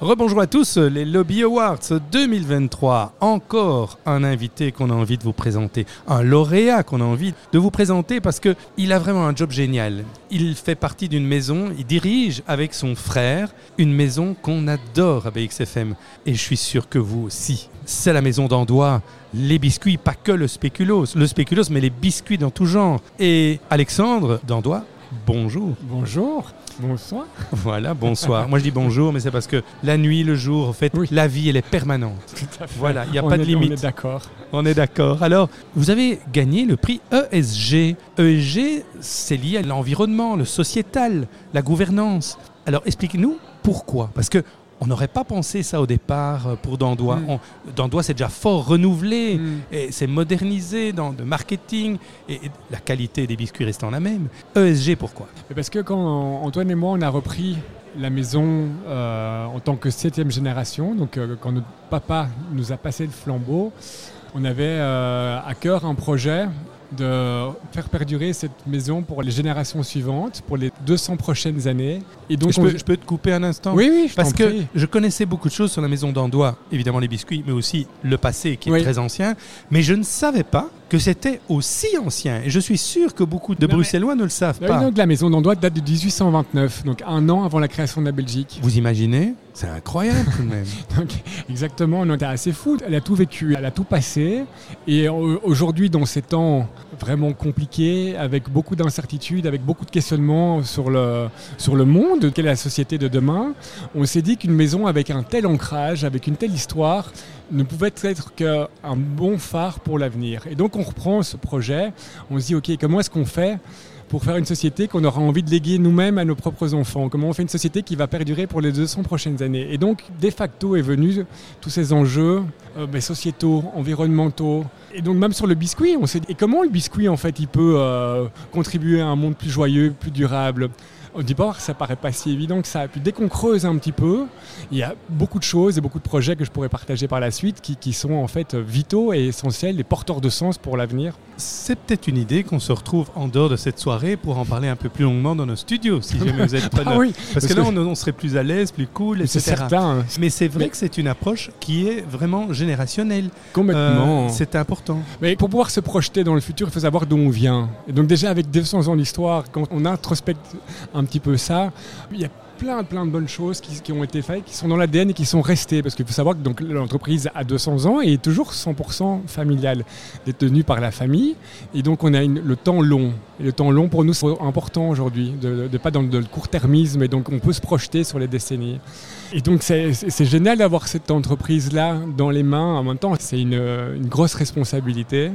Rebonjour à tous, les Lobby Awards 2023. Encore un invité qu'on a envie de vous présenter, un lauréat qu'on a envie de vous présenter parce que il a vraiment un job génial. Il fait partie d'une maison, il dirige avec son frère une maison qu'on adore à BXFM et je suis sûr que vous aussi. C'est la maison d'Andois, les biscuits, pas que le spéculoos, le spéculoos mais les biscuits dans tout genre. Et Alexandre d'Andois, bonjour. Bonjour. Bonsoir. Voilà, bonsoir. Moi je dis bonjour, mais c'est parce que la nuit, le jour, en fait, Oui. la vie, elle est permanente. Tout à fait. Voilà, il n'y a On pas de limite. On est d'accord. On est d'accord. Alors, vous avez gagné le prix ESG. ESG, c'est lié à l'environnement, le sociétal, la gouvernance. Alors, expliquez-nous pourquoi. Parce que on n'aurait pas pensé ça au départ euh, pour Dandois. Mm. Dandois, c'est déjà fort renouvelé. Mm. Et c'est modernisé dans le marketing et, et la qualité des biscuits restant la même. ESG, pourquoi? Parce que quand Antoine et moi, on a repris la maison euh, en tant que septième génération, donc euh, quand notre papa nous a passé le flambeau, on avait euh, à cœur un projet de faire perdurer cette maison pour les générations suivantes, pour les 200 prochaines années. Et donc, je, on- peux, je peux te couper un instant Oui, oui, je Parce que prie. je connaissais beaucoup de choses sur la maison d'Andois, évidemment les biscuits, mais aussi le passé qui est Oui. très ancien. Mais je ne savais pas que c'était aussi ancien. Et je suis sûr que beaucoup de Non, Bruxellois ne le savent pas. la maison d'Andois date de 1829, donc un an avant la création de la Belgique. Vous imaginez C'est incroyable tout de même. Donc, exactement, elle est assez fou. Elle a tout vécu, elle a tout passé. Et au- aujourd'hui, dans ces temps vraiment compliqués, avec beaucoup d'incertitudes, avec beaucoup de questionnements sur le, sur le monde, quelle est la société de demain, on s'est dit qu'une maison avec un tel ancrage, avec une telle histoire, ne pouvait être qu'un bon phare pour l'avenir. Et donc on reprend ce projet, on se dit, OK, comment est-ce qu'on fait pour faire une société qu'on aura envie de léguer nous-mêmes à nos propres enfants? Comment on fait une société qui va perdurer pour les 200 prochaines années? Et donc, de facto, est venu tous ces enjeux euh, ben, sociétaux, environnementaux. Et donc, même sur le biscuit, on s'est dit, et comment le biscuit, en fait, il peut euh, contribuer à un monde plus joyeux, plus durable? Au départ, ça paraît pas si évident que ça. Puis dès qu'on creuse un petit peu, il y a beaucoup de choses et beaucoup de projets que je pourrais partager par la suite qui, qui sont en fait vitaux et essentiels et porteurs de sens pour l'avenir. C'est peut-être une idée qu'on se retrouve en dehors de cette soirée pour en parler un peu plus longuement dans nos studios, si jamais vous êtes preneur. Ah oui, Parce, que là, on, on serait plus à l'aise, plus cool, c'est etc. certain, Mais c'est vrai Mais- que c'est une approche qui est vraiment générationnelle. complètement. Euh, c'est important. Mais pour pouvoir se projeter dans le futur, il faut savoir d'où on vient. Et donc déjà avec 200 ans d'histoire, quand on introspecte un petit peu ça, il y a plein, plein de bonnes choses qui, qui ont été faites, qui sont dans l'ADN et qui sont restées. Parce qu'il faut savoir que donc, l'entreprise a 200 ans et est toujours 100% familiale, détenue par la famille. Et donc on a une- le temps long. Et le temps long pour nous, c'est important aujourd'hui, de, de pas dans le court-termisme. Et donc on peut se projeter sur les décennies. Et donc c'est c'est- c'est génial d'avoir cette entreprise-là dans les mains. En même temps, c'est une, une grosse responsabilité.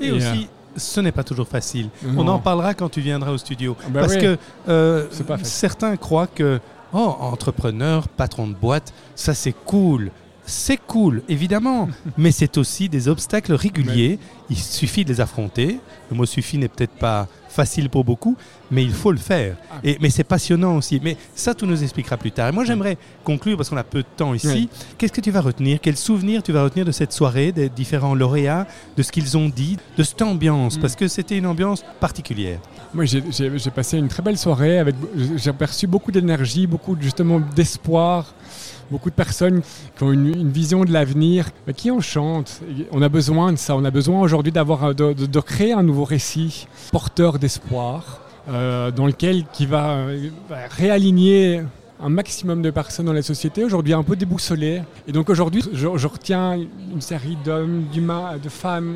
Et, Et, aussi, ce n'est pas toujours facile. On en parlera quand tu viendras au studio. Bah Parce oui. que euh, certains croient que, oh, entrepreneur, patron de boîte, ça c'est cool. C'est cool, évidemment, mais c'est aussi des obstacles réguliers. Il suffit de les affronter. Le mot suffit n'est peut-être pas facile pour beaucoup, mais il faut le faire. Ah. Et, mais c'est passionnant aussi. Mais ça, tu nous expliqueras plus tard. Et moi, j'aimerais conclure, parce qu'on a peu de temps ici. Oui. Qu'est-ce que tu vas retenir? Quel souvenir tu vas retenir de cette soirée, des différents lauréats, de ce qu'ils ont dit, de cette ambiance? Mm. Parce que c'était une ambiance particulière. Moi, j'ai- passé une très belle soirée. avec J'ai perçu beaucoup d'énergie, beaucoup justement d'espoir, beaucoup de personnes qui ont une, une vision de l'avenir, qui enchantent. On a besoin de ça. On a besoin aujourd'hui d'avoir un- de, de- de créer un nouveau récit porteur d'espoir, euh, dans lequel qui va, euh, va réaligner un maximum de personnes dans la société, aujourd'hui un peu déboussolées. Et donc aujourd'hui, je, je retiens une série d'hommes, d'humains, de femmes,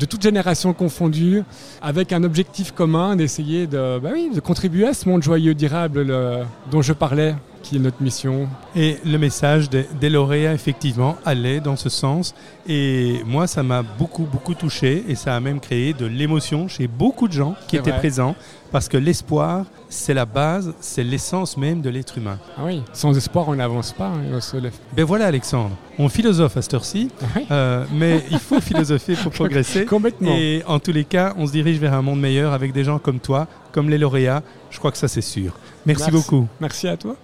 de toutes générations confondues, avec un objectif commun d'essayer de, bah oui, de contribuer à ce monde joyeux, durable le- dont je parlais, qui est notre mission. Et le message des, des lauréats, effectivement, allait dans ce sens. Et moi, ça m'a beaucoup, beaucoup touché. Et ça a même créé de l'émotion chez beaucoup de gens qui étaient vrai. présents. Parce que l'espoir, c'est la base, c'est l'essence même de l'être humain. Ah oui, sans espoir, on n'avance pas, hein, on se lève. Ben voilà, Alexandre. On philosophe à cette heure-ci. Oui, euh, mais il faut philosopher pour progresser. complètement. Et en tous les cas, on se dirige vers un monde meilleur avec des gens comme toi, comme les lauréats. Je crois que ça, c'est sûr. Merci Merci. beaucoup. Merci à toi.